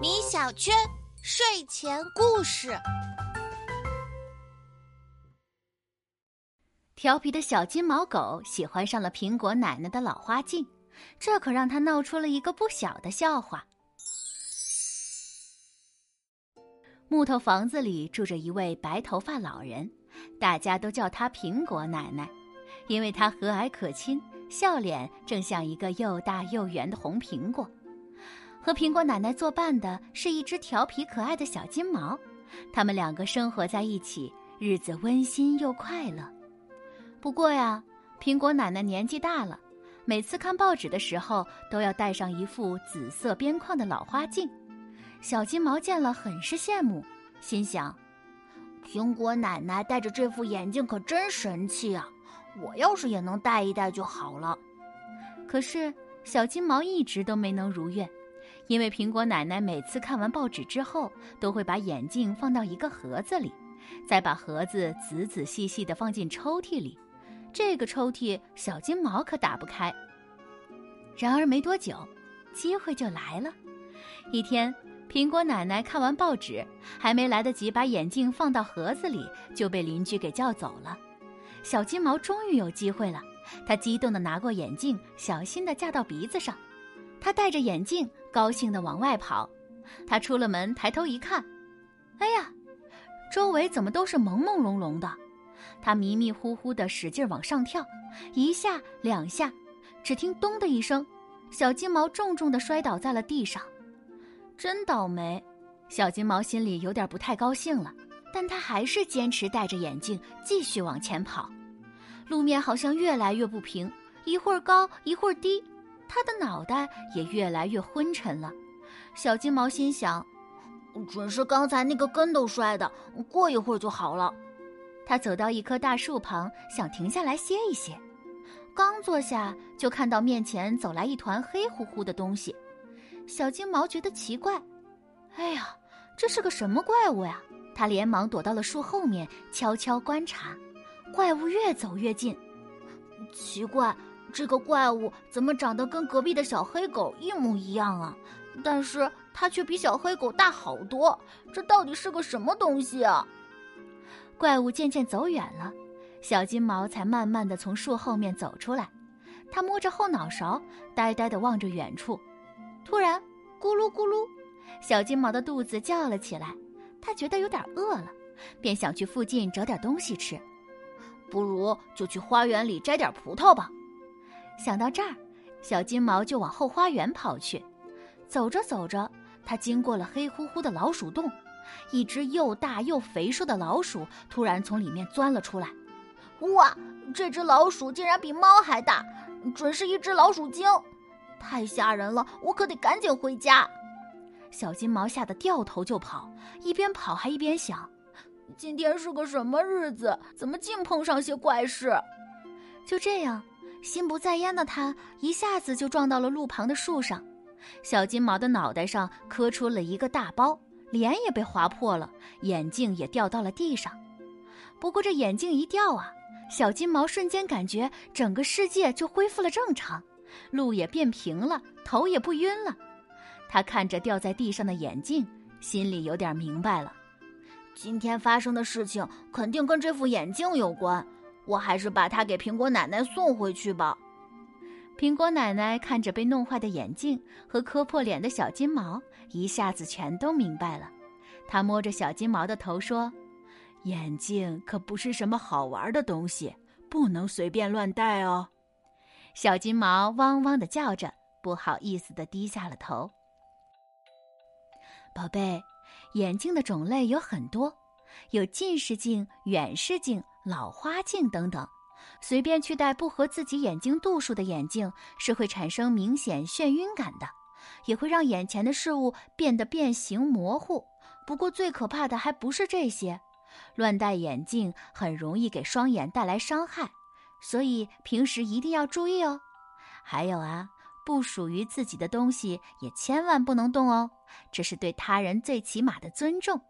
米小圈睡前故事。调皮的小金毛狗喜欢上了苹果奶奶的老花镜，这可让他闹出了一个不小的笑话。木头房子里住着一位白头发老人，大家都叫他苹果奶奶，因为他和蔼可亲，笑脸正像一个又大又圆的红苹果。和苹果奶奶作伴的是一只调皮可爱的小金毛，他们两个生活在一起，日子温馨又快乐。不过呀，苹果奶奶年纪大了，每次看报纸的时候都要戴上一副紫色边框的老花镜。小金毛见了很是羡慕，心想：“苹果奶奶戴着这副眼镜可真神气啊！我要是也能戴一戴就好了。”可是小金毛一直都没能如愿，因为苹果奶奶每次看完报纸之后，都会把眼镜放到一个盒子里，再把盒子仔仔细细地放进抽屉里。这个抽屉小金毛可打不开。然而没多久，机会就来了。一天。苹果奶奶看完报纸，还没来得及把眼镜放到盒子里，就被邻居给叫走了。小金毛终于有机会了，他激动地拿过眼镜，小心地架到鼻子上。他戴着眼镜，高兴地往外跑。他出了门，抬头一看，哎呀，周围怎么都是朦朦胧胧的？他迷迷糊糊地使劲往上跳，一下两下，只听“咚”的一声，小金毛重重地摔倒在了地上。真倒霉，小金毛心里有点不太高兴了，但他还是坚持戴着眼镜继续往前跑。路面好像越来越不平，一会儿高一会儿低，他的脑袋也越来越昏沉了。小金毛心想：“准是刚才那个跟头摔的，过一会儿就好了。”他走到一棵大树旁，想停下来歇一歇。刚坐下，就看到面前走来一团黑乎乎的东西。小金毛觉得奇怪，哎呀，这是个什么怪物呀？他连忙躲到了树后面，悄悄观察。怪物越走越近，奇怪，这个怪物怎么长得跟隔壁的小黑狗一模一样啊？但是它却比小黑狗大好多，这到底是个什么东西啊？怪物渐渐走远了，小金毛才慢慢的从树后面走出来。他摸着后脑勺，呆呆的望着远处。突然，咕噜咕噜，小金毛的肚子叫了起来。他觉得有点饿了，便想去附近找点东西吃。不如就去花园里摘点葡萄吧。想到这儿，小金毛就往后花园跑去。走着走着，它经过了黑乎乎的老鼠洞，一只又大又肥硕的老鼠突然从里面钻了出来。哇，这只老鼠竟然比猫还大，准是一只老鼠精！太吓人了，我可得赶紧回家。小金毛吓得掉头就跑，一边跑还一边想：今天是个什么日子？怎么净碰上些怪事？就这样，心不在焉的他一下子就撞到了路旁的树上，小金毛的脑袋上磕出了一个大包，脸也被划破了，眼镜也掉到了地上。不过这眼镜一掉啊，小金毛瞬间感觉整个世界就恢复了正常。路也变平了，头也不晕了。他看着掉在地上的眼镜，心里有点明白了。今天发生的事情肯定跟这副眼镜有关，我还是把它给苹果奶奶送回去吧。苹果奶奶看着被弄坏的眼镜和磕破脸的小金毛，一下子全都明白了。她摸着小金毛的头说：“眼镜可不是什么好玩的东西，不能随便乱戴哦。”小金毛汪汪的叫着，不好意思的低下了头。宝贝，眼镜的种类有很多，有近视镜、远视镜、老花镜等等。随便去戴不合自己眼睛度数的眼镜，是会产生明显眩晕感的，也会让眼前的事物变得变形模糊。不过最可怕的还不是这些，乱戴眼镜很容易给双眼带来伤害。所以平时一定要注意哦，还有啊，不属于自己的东西也千万不能动哦，这是对他人最起码的尊重。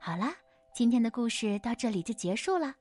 好啦，今天的故事到这里就结束了。